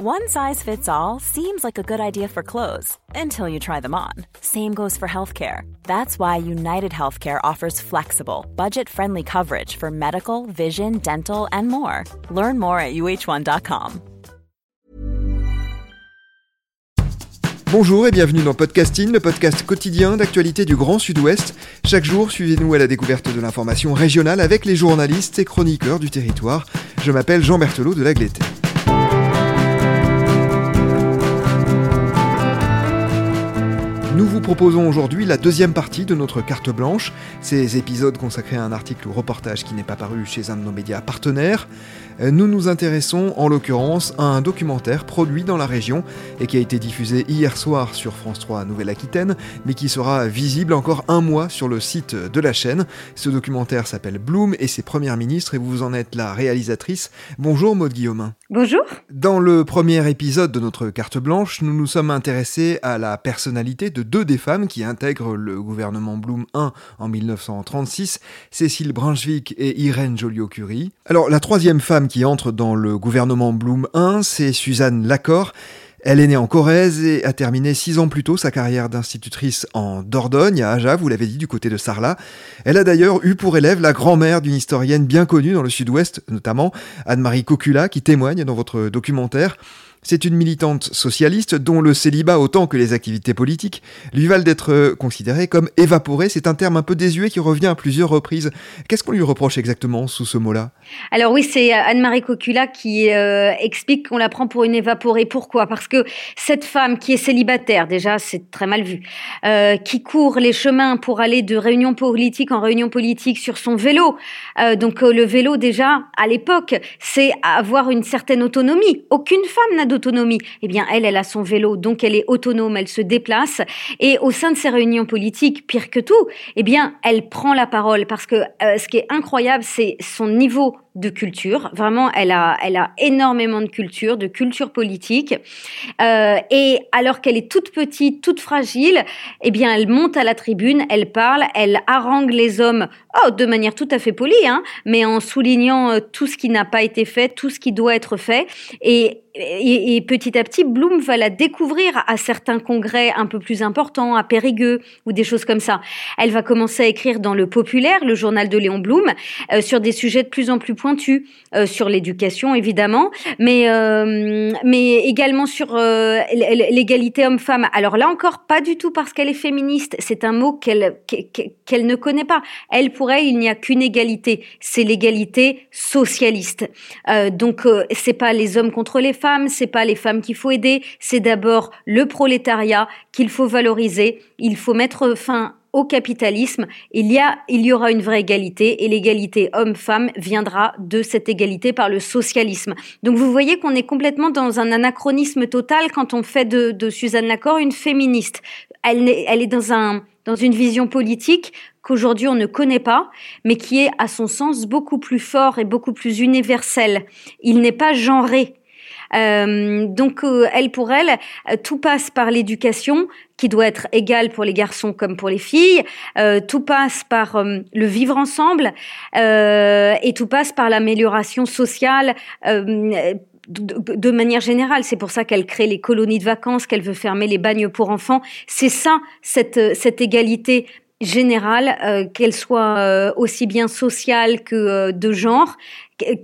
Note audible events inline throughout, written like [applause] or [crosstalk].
One size fits all seems like a good idea for clothes until you try them on. Same goes for healthcare. That's why United Healthcare offers flexible, budget friendly coverage for medical, vision, dental, and more. Learn more at uh1.com. Bonjour et bienvenue dans Podcasting, le podcast quotidien d'actualité du Grand Sud-Ouest. Chaque jour, suivez-nous à la découverte de l'information régionale avec les journalistes et chroniqueurs du territoire. Je m'appelle Jean Berthelot de Lagleté. Nous vous proposons aujourd'hui la deuxième partie de notre carte blanche, ces épisodes consacrés à un article ou reportage qui n'est pas paru chez un de nos médias partenaires. Euh, nous nous intéressons en l'occurrence à un documentaire produit dans la région et qui a été diffusé hier soir sur France 3 Nouvelle-Aquitaine, mais qui sera visible encore un mois sur le site de la chaîne. Ce documentaire s'appelle Bloom et ses premières ministres et vous en êtes la réalisatrice. Bonjour Maude Guillaumin. Bonjour. Dans le premier épisode de notre carte blanche, nous nous sommes intéressés à la personnalité de deux des femmes qui intègrent le gouvernement Bloom 1 en 1936, Cécile Brunswick et Irène Joliot-Curie. Alors la troisième femme qui entre dans le gouvernement Bloom 1, c'est Suzanne Lacor. Elle est née en Corrèze et a terminé six ans plus tôt sa carrière d'institutrice en Dordogne, à Aja, vous l'avez dit, du côté de Sarlat. Elle a d'ailleurs eu pour élève la grand-mère d'une historienne bien connue dans le sud-ouest, notamment Anne-Marie Cocula, qui témoigne dans votre documentaire. C'est une militante socialiste dont le célibat autant que les activités politiques lui valent d'être considérée comme évaporée. C'est un terme un peu désuet qui revient à plusieurs reprises. Qu'est-ce qu'on lui reproche exactement sous ce mot-là? Alors oui, c'est Anne-Marie Cocula qui euh, explique qu'on la prend pour une évaporée. Pourquoi? Parce que cette femme qui est célibataire, déjà c'est très mal vu, euh, qui court les chemins pour aller de réunion politique en réunion politique sur son vélo. Euh, donc le vélo déjà, à l'époque, c'est avoir une certaine autonomie. Aucune femme n'a d'autonomie. Eh bien, elle, elle a son vélo, donc elle est autonome, elle se déplace. Et au sein de ces réunions politiques, pire que tout, eh bien, elle prend la parole parce que euh, ce qui est incroyable, c'est son niveau de culture. Vraiment, elle a, elle a énormément de culture, de culture politique. Euh, et alors qu'elle est toute petite, toute fragile, eh bien, elle monte à la tribune, elle parle, elle harangue les hommes, oh, de manière tout à fait polie, hein, mais en soulignant euh, tout ce qui n'a pas été fait, tout ce qui doit être fait. Et et, petit à petit, Bloom va la découvrir à certains congrès un peu plus importants, à Périgueux ou des choses comme ça. Elle va commencer à écrire dans le Populaire, le journal de Léon Blum, euh, sur des sujets de plus en plus euh, sur l'éducation évidemment, mais euh, mais également sur l'égalité homme-femme. Alors là encore, pas du tout parce qu'elle est féministe. C'est un mot qu'elle qu'elle ne connaît pas. Elle pour elle, il n'y a qu'une égalité, c'est l'égalité socialiste. donc c'est pas les hommes contre les femmes c'est pas les femmes qu'il faut aider, c'est d'abord le prolétariat qu'il faut valoriser. Il faut mettre fin au capitalisme, il y, a, il y aura une vraie égalité et l'égalité homme-femme viendra de cette égalité par le socialisme. Donc vous voyez qu'on est complètement dans un anachronisme total quand on fait de, Suzanne Lacor une féministe. Elle, est dans, un, dans une vision politique qu'aujourd'hui on ne connaît pas, mais qui est à son sens beaucoup plus fort et beaucoup plus universel. Il n'est pas genré. Euh, donc, euh, elle pour elle, euh, tout passe par l'éducation qui doit être égale pour les garçons comme pour les filles. tout passe par le vivre ensemble et tout passe par l'amélioration sociale. De, manière générale, c'est pour ça qu'elle crée les colonies de vacances, qu'elle veut fermer les bagnes pour enfants. C'est ça, cette, cette égalité générale, qu'elle soit aussi bien sociale que de genre,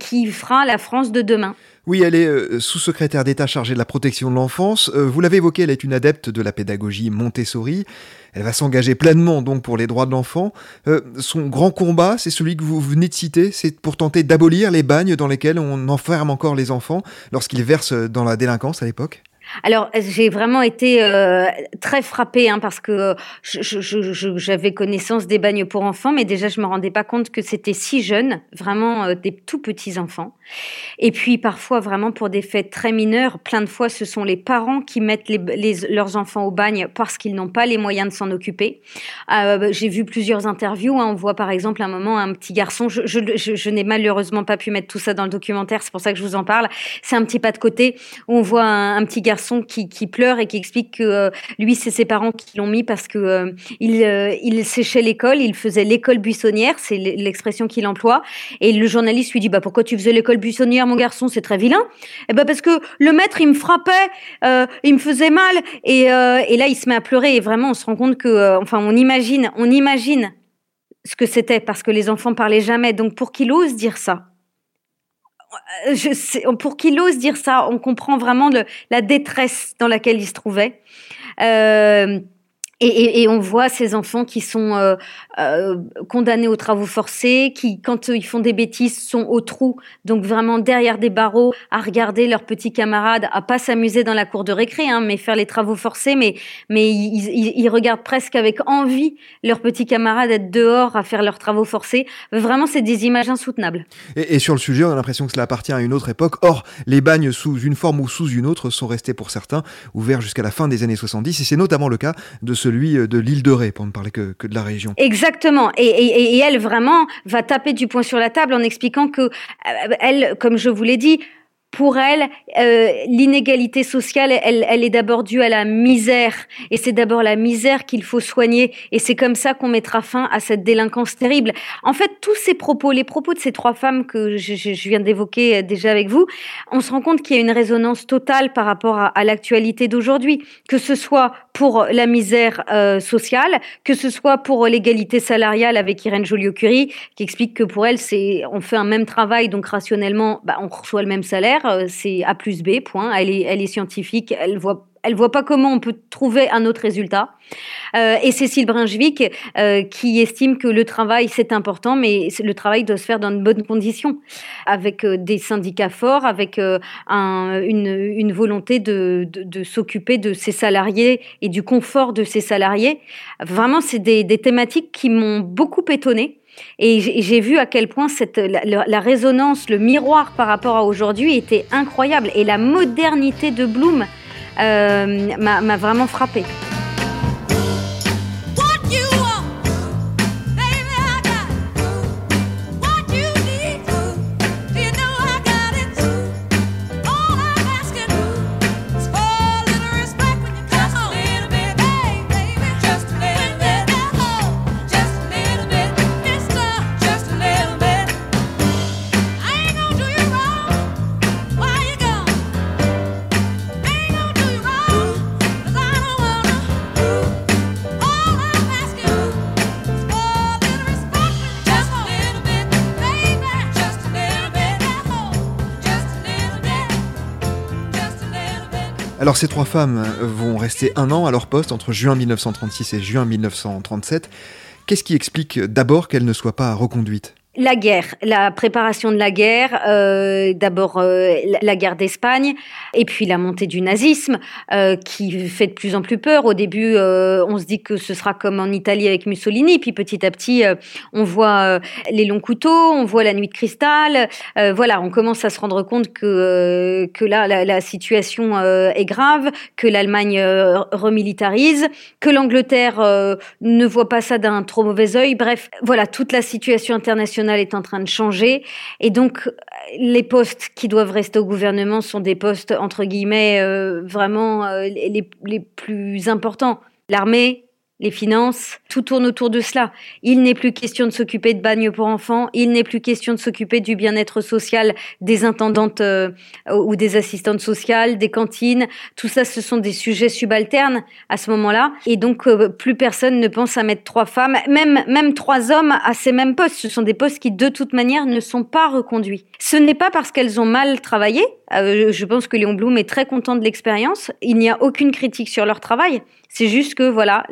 qui fera la France de demain. Oui, elle est euh, sous-secrétaire d'État chargée de la protection de l'enfance. Euh, vous l'avez évoqué, elle est une adepte de la pédagogie Montessori. Elle va s'engager pleinement donc pour les droits de l'enfant. Euh, son grand combat, c'est celui que vous venez de citer, c'est pour tenter d'abolir les bagnes dans lesquels on enferme encore les enfants lorsqu'ils versent dans la délinquance à l'époque? Alors, j'ai vraiment été euh, très frappée hein, parce que j'avais connaissance des bagnes pour enfants, mais déjà je me rendais pas compte que c'était si jeune, vraiment euh, des tout petits enfants. Et puis parfois vraiment pour des faits très mineurs, plein de fois ce sont les parents qui mettent leurs enfants au bagne parce qu'ils n'ont pas les moyens de s'en occuper. Euh, j'ai vu plusieurs interviews. Hein, on voit par exemple un moment un petit garçon. Je, n'ai malheureusement pas pu mettre tout ça dans le documentaire, c'est pour ça que je vous en parle. C'est un petit pas de côté où on voit un petit garçon garçon qui, pleure et qui explique que euh, lui, c'est ses parents qui l'ont mis parce que euh, il, il séchait l'école, il faisait l'école buissonnière, c'est l'expression qu'il emploie. Et le journaliste lui dit bah pourquoi tu faisais l'école buissonnière, mon garçon, c'est très vilain. Et eh ben parce que le maître il me frappait, il me faisait mal et, et là il se met à pleurer et vraiment on se rend compte que enfin on imagine, on imagine ce que c'était parce que les enfants parlaient jamais. Donc pour qu'il ose dire ça, euh, sais, pour qu'il ose dire ça, on comprend vraiment la détresse dans laquelle il se trouvait. Euh, et, on voit ces enfants qui sont euh, euh, condamnés aux travaux forcés, qui, quand ils font des bêtises, sont au trou, donc vraiment derrière des barreaux, à regarder leurs petits camarades, à pas s'amuser dans la cour de récré, hein, mais faire les travaux forcés, mais, mais ils, ils, regardent presque avec envie leurs petits camarades être dehors à faire leurs travaux forcés. Vraiment, c'est des images insoutenables. Et, et, sur le sujet, on a l'impression que cela appartient à une autre époque. Or, les bagnes sous une forme ou sous une autre sont restés pour certains ouverts jusqu'à la fin des années 70, et c'est notamment le cas de ce celui euh, de l'île de Ré, pour ne parler que, de la région. Exactement. Et, elle vraiment va taper du poing sur la table en expliquant que euh, elle, comme je vous l'ai dit, pour elle, euh, l'inégalité sociale, elle, elle est d'abord due à la misère. Et c'est d'abord la misère qu'il faut soigner. Et c'est comme ça qu'on mettra fin à cette délinquance terrible. En fait, tous ces propos, les propos de ces trois femmes que je, je viens d'évoquer déjà avec vous, on se rend compte qu'il y a une résonance totale par rapport à, à l'actualité d'aujourd'hui. Que ce soit pour la misère euh, sociale, que ce soit pour l'égalité salariale avec Irène Joliot-Curie, qui explique que pour elle, c'est on fait un même travail, donc rationnellement, bah, on reçoit le même salaire euh, c'est A plus B, point. Elle est, elle est scientifique, elle voit elle voit pas comment on peut trouver un autre résultat. Euh, et Cécile Brinjvik euh, qui estime que le travail c'est important, mais le travail doit se faire dans de bonnes conditions, avec des syndicats forts, avec une, volonté de, s'occuper de ses salariés et du confort de ses salariés. Vraiment, c'est des thématiques qui m'ont beaucoup étonnée. Et j'ai vu à quel point la, résonance, le miroir par rapport à aujourd'hui était incroyable. Et la modernité de Bloom euh, m'a vraiment frappée. Alors ces trois femmes vont rester un an à leur poste entre juin 1936 et juin 1937. Qu'est-ce qui explique d'abord qu'elles ne soient pas reconduites? La guerre, la préparation de la guerre, euh, d'abord euh, la guerre d'Espagne, et puis la montée du nazisme, euh, qui fait de plus en plus peur. Au début, on se dit que ce sera comme en Italie avec Mussolini, puis petit à petit, on voit les longs couteaux, on voit la nuit de cristal. voilà, on commence à se rendre compte que là, la, la situation est grave, que l'Allemagne remilitarise, que l'Angleterre ne voit pas ça d'un trop mauvais œil. Bref, voilà, toute la situation internationale est en train de changer. Et donc, les postes qui doivent rester au gouvernement sont des postes, entre guillemets, euh, vraiment euh, les, les plus importants. L'armée, les finances, tout tourne autour de cela. Il n'est plus question de s'occuper de bagnes pour enfants, il n'est plus question de s'occuper du bien-être social des intendantes euh, ou des assistantes sociales, des cantines. Tout ça, ce sont des sujets subalternes à ce moment-là. Et donc, euh, plus personne ne pense à mettre trois femmes, même, même trois hommes à ces mêmes postes. Ce sont des postes qui, de toute manière, ne sont pas reconduits. Ce n'est pas parce qu'elles ont mal travaillé. Euh, je pense que Léon Blum est très content de l'expérience. Il n'y a aucune critique sur leur travail. C'est juste que voilà,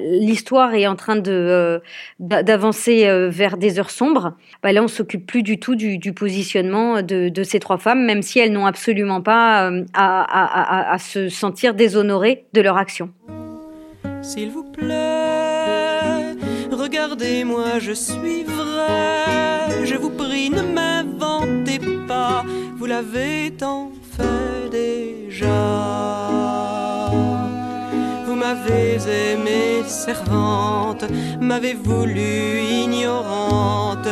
l'histoire est en train de euh, d'avancer euh, vers des heures sombres. Bah, là, on s'occupe plus du tout du, positionnement de, ces trois femmes, même si elles n'ont absolument pas à, se sentir déshonorées de leur action. S'il vous plaît, regardez-moi, je suis vrai. Je vous prie, ne m'inventez Vous l'avez tant fait déjà. M'avez aimé servante, m'avez voulu ignorante,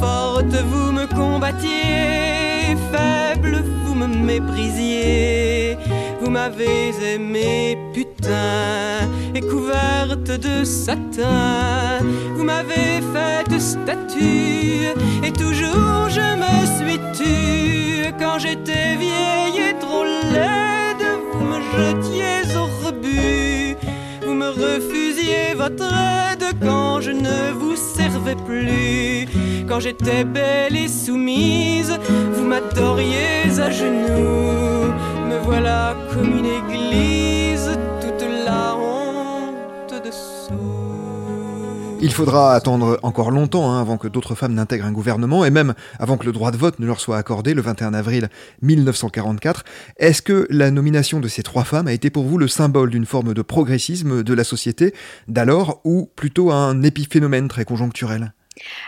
forte vous me combattiez, faible vous me méprisiez, vous m'avez aimé putain et couverte de satin. Vous m'avez fait statue et toujours je me suis j'étais vieille et trop laide, vous me jetiez au rebut. Vous me refusiez votre aide quand je ne vous servais plus. Quand j'étais belle et soumise, vous m'adoriez à genoux. Me voilà comme une église, Il faudra attendre encore longtemps hein, avant que d'autres femmes n'intègrent un gouvernement et même avant que le droit de vote ne leur soit accordé le 21 avril 1944. Est-ce que la nomination de ces trois femmes a été pour vous le symbole d'une forme de progressisme de la société d'alors ou plutôt un épiphénomène très conjoncturel?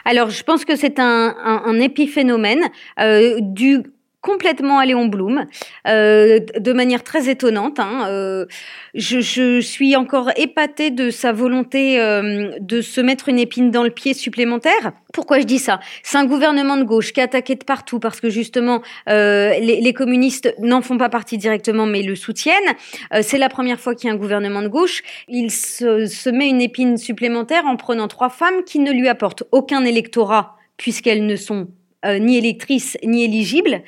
Alors, je pense que c'est un, épiphénomène euh, dû complètement à Léon Blum, euh, de manière très étonnante. Hein, euh, je, je, suis encore épatée de sa volonté euh, de se mettre une épine dans le pied supplémentaire. Pourquoi je dis ça? C'est un gouvernement de gauche qui est attaqué de partout parce que justement euh, les, les, communistes n'en font pas partie directement mais le soutiennent. Euh, c'est la première fois qu'il y a un gouvernement de gauche. Il se, se met une épine supplémentaire en prenant trois femmes qui ne lui apportent aucun électorat puisqu'elles ne sont ni électrice ni éligible.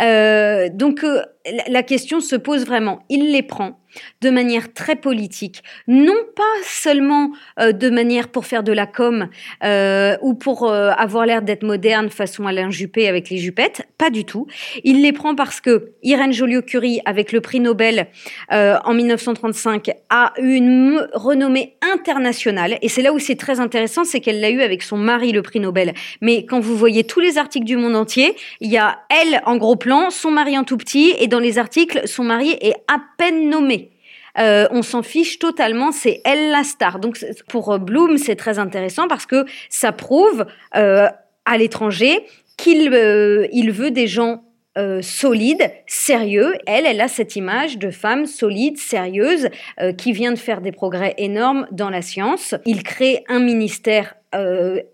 Euh, donc euh, la question se pose vraiment. Il les prend de manière très politique, non pas seulement euh, de manière pour faire de la com euh, ou pour euh, avoir l'air d'être moderne façon Alain Juppé avec les jupettes, pas du tout. Il les prend parce que Irène Joliot-Curie, avec le prix Nobel en 1935, a eu une renommée internationale. Et c'est là où c'est très intéressant, c'est qu'elle l'a eu avec son mari le prix Nobel. Mais quand vous voyez tous les articles du monde entier, il y a elle en gros plan, son mari en tout petit, et dans les articles, son mari est à peine nommé. Euh, on s'en fiche totalement, c'est elle la star. Donc pour euh, Bloom, c'est très intéressant parce que ça prouve euh, à l'étranger qu'il il veut des gens solides, sérieux. Elle, elle a cette image de femme solide, sérieuse, qui vient de faire des progrès énormes dans la science. Il crée un ministère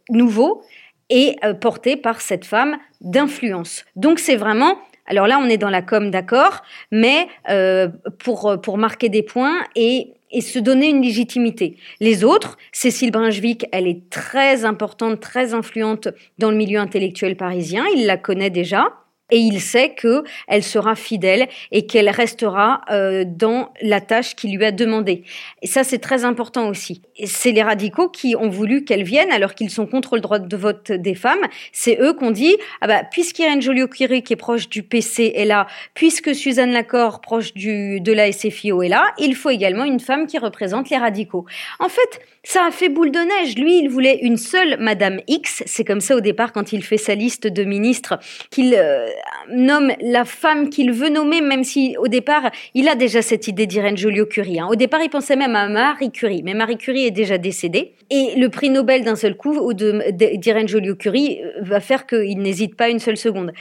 nouveau et porté par cette femme d'influence. Donc c'est vraiment alors là, on est dans la com, d'accord, mais euh, pour, pour marquer des points et, et se donner une légitimité. Les autres, Cécile Brunswick, elle est très importante, très influente dans le milieu intellectuel parisien, il la connaît déjà et il sait que elle sera fidèle et qu'elle restera euh, dans la tâche qu'il lui a demandée. Et ça, c'est très important aussi. C'est les radicaux qui ont voulu qu'elle vienne alors qu'ils sont contre le droit de vote des femmes. C'est eux qu'on dit, ah bah, puisqu'Irène Joliot-Curie, qui est proche du PC, est là, puisque Suzanne Lacor, proche de la SFIO, est là, il faut également une femme qui représente les radicaux. En fait, ça a fait boule de neige. Lui, il voulait une seule Madame X. C'est comme ça au départ quand il fait sa liste de ministres qu'il euh, nomme la femme qu'il veut nommer, même si au départ, il a déjà cette idée d'Irène Joliot-Curie. Hein. Au départ, il pensait même à Marie Curie, mais Marie Curie est déjà décédée. Et le prix Nobel d'un seul coup ou d'Irène Joliot-Curie euh, va faire qu'il n'hésite pas une seule seconde.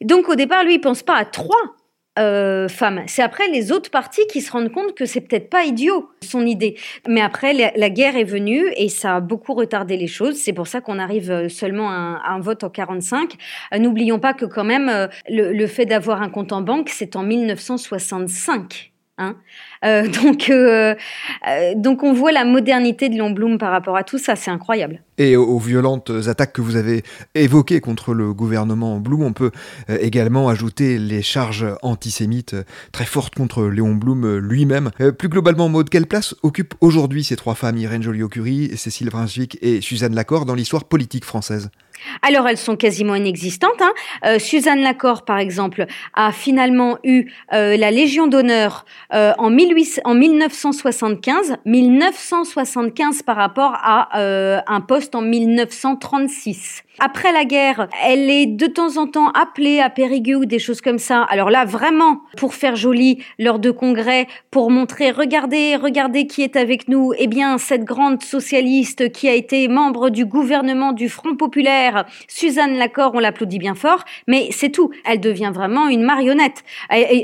Donc au départ, lui, il pense pas à trois euh. C'est après les autres partis qui se rendent compte que c'est peut-être pas idiot son idée. Mais après la, guerre est venue et ça a beaucoup retardé les choses. C'est pour ça qu'on arrive euh, seulement à un, à un, vote en 45. Euh, n'oublions pas que quand même euh, le, le fait d'avoir un compte en banque, c'est en 1965. Hein euh, [laughs] donc, euh, euh, donc on voit la modernité de Léon Blum par rapport à tout ça, c'est incroyable. Et aux, aux, violentes attaques que vous avez évoquées contre le gouvernement Blum, on peut également ajouter les charges antisémites très fortes contre Léon Blum lui-même. plus globalement, Maud, quelle place occupent aujourd'hui ces trois femmes, Irène Joliot-Curie, Cécile Brunswick et Suzanne Lacor, dans l'histoire politique française? Alors elles sont quasiment inexistantes. Hein. Euh, Suzanne Lacor, par exemple, a finalement eu euh, la Légion d'honneur euh, en, 18, en 1975, 1975 par rapport à euh, un poste en 1936. Après la guerre, elle est de temps en temps appelée à Périgueux ou des choses comme ça. Alors là, vraiment, pour faire joli lors de congrès, pour montrer, regardez, regardez qui est avec nous. Eh bien, cette grande socialiste qui a été membre du gouvernement du Front Populaire, Suzanne Lacor, on l'applaudit bien fort, mais c'est tout. Elle devient vraiment une marionnette.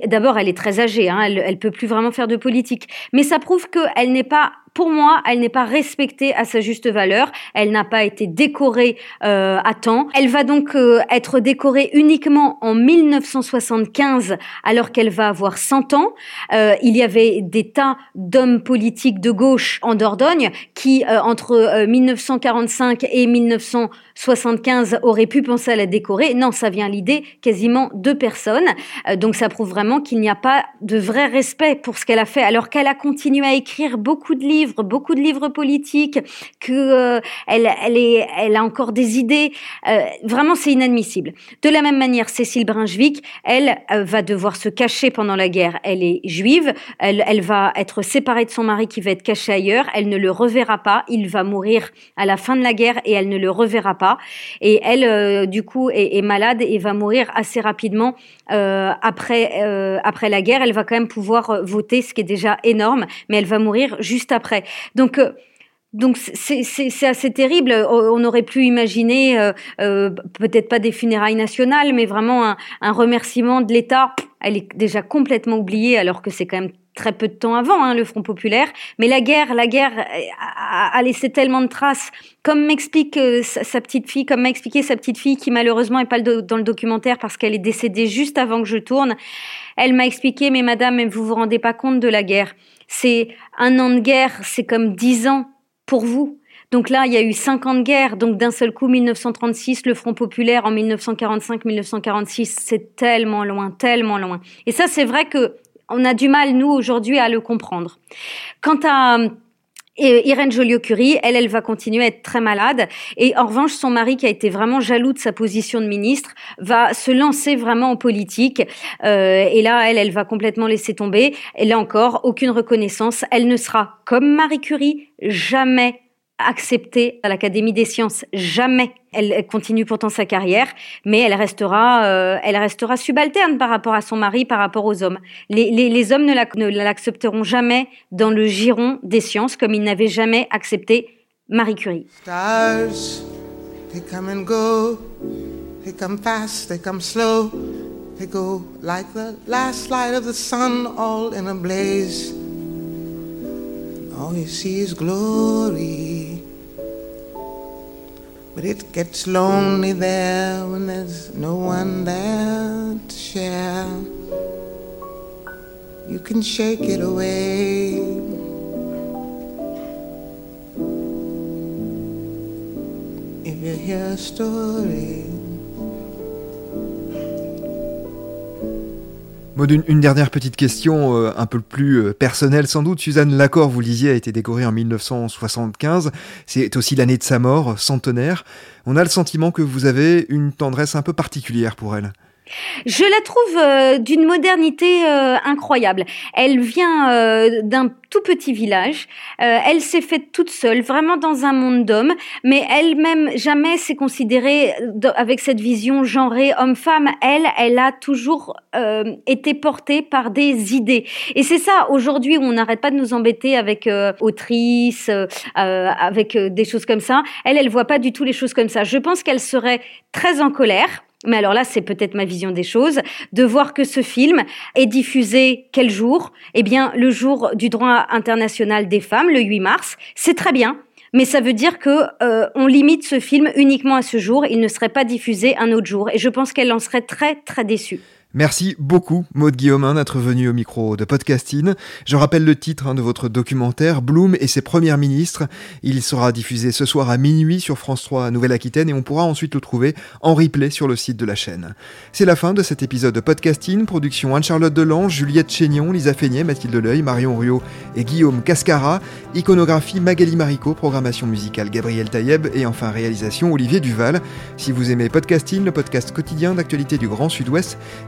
D'abord, elle est très âgée, hein, elle, elle peut plus vraiment faire de politique. Mais ça prouve qu'elle n'est pas pour moi, elle n'est pas respectée à sa juste valeur. Elle n'a pas été décorée euh, à temps. Elle va donc euh, être décorée uniquement en 1975, alors qu'elle va avoir 100 ans. Euh, il y avait des tas d'hommes politiques de gauche en Dordogne qui, entre 1945 et 1975, auraient pu penser à la décorer. Non, ça vient l'idée quasiment deux personnes. donc ça prouve vraiment qu'il n'y a pas de vrai respect pour ce qu'elle a fait, alors qu'elle a continué à écrire beaucoup de livres, beaucoup de livres politiques, que euh, a encore des idées. Euh, vraiment, c'est inadmissible. De la même manière, Cécile Brunswick, elle euh, va devoir se cacher pendant la guerre. Elle est juive, elle, elle va être séparée de son mari qui va être caché ailleurs. Elle ne le reverra pas. Il va mourir à la fin de la guerre et elle ne le reverra pas. Et elle, du coup, est, malade et va mourir assez rapidement après après la guerre. Elle va quand même pouvoir voter, ce qui est déjà énorme, mais elle va mourir juste après. Donc euh, donc c'est assez terrible. On aurait pu imaginer euh, euh, peut-être pas des funérailles nationales, mais vraiment un, un remerciement de l'État. Elle est déjà complètement oubliée, alors que c'est quand même très peu de temps avant hein, le Front populaire. Mais la guerre, la guerre a, a laissé tellement de traces. Comme m'explique sa, sa, petite fille, comme m'a expliqué sa petite fille, qui malheureusement est pas dans le documentaire parce qu'elle est décédée juste avant que je tourne. Elle m'a expliqué, mais madame, vous vous rendez pas compte de la guerre. C'est un an de guerre, c'est comme dix ans pour vous. Donc là, il y a eu cinq ans de guerre. Donc d'un seul coup, 1936, le Front populaire en 1945-1946, c'est tellement loin, tellement loin. Et ça, c'est vrai que on a du mal nous aujourd'hui à le comprendre. Quant à et Irène Joliot-Curie, elle, elle va continuer à être très malade. Et en revanche, son mari, qui a été vraiment jaloux de sa position de ministre, va se lancer vraiment en politique. Euh, et là, elle, elle va complètement laisser tomber. Et là encore, aucune reconnaissance. Elle ne sera comme Marie Curie, jamais acceptée à l'Académie des sciences. Jamais. Elle continue pourtant sa carrière, mais elle restera, euh, subalterne par rapport à son mari, par rapport aux hommes. Les hommes ne l'accepteront jamais dans le giron des sciences, comme ils n'avaient jamais accepté Marie Curie. Stars, they come and go. They come fast, they come slow. They go like the last light of the sun, all in a blaze. All you see is glory. But it gets lonely there when there's no one there to share. You can shake it away. If you hear a story. Une, dernière petite question, euh, un peu plus euh, personnelle sans doute. Suzanne Lacor, vous le disiez, a été décorée en 1975. C'est aussi l'année de sa mort, centenaire. On a le sentiment que vous avez une tendresse un peu particulière pour elle. Je la trouve euh, d'une modernité euh, incroyable. Elle vient euh, d'un tout petit village. elle s'est faite toute seule, vraiment dans un monde d'hommes, mais elle-même jamais s'est considérée avec cette vision genrée homme-femme. Elle, elle a toujours été portée par des idées. Et c'est ça, aujourd'hui, on n'arrête pas de nous embêter avec autrice, avec des choses comme ça. Elle, elle voit pas du tout les choses comme ça. Je pense qu'elle serait très en colère mais alors là, c'est peut-être ma vision des choses, de voir que ce film est diffusé quel jour? Eh bien, le jour du droit international des femmes, le 8 mars. C'est très bien, mais ça veut dire que euh, on limite ce film uniquement à ce jour. Il ne serait pas diffusé un autre jour, et je pense qu'elle en serait très très déçue. Merci beaucoup, Maud Guillaumin, d'être venu au micro de Podcasting. Je rappelle le titre hein, de votre documentaire, Bloom et ses premières ministres. Il sera diffusé ce soir à minuit sur France 3 Nouvelle-Aquitaine et on pourra ensuite le trouver en replay sur le site de la chaîne. C'est la fin de cet épisode de Podcasting. Production Anne-Charlotte Delange, Juliette Chénion, Lisa Feignet, Mathilde Leuil, Marion Ruot et Guillaume Cascara. Iconographie Magali Marico, programmation musicale Gabriel Taïeb et enfin réalisation Olivier Duval. Si vous aimez Podcasting, le podcast quotidien d'actualité du Grand Sud-Ouest,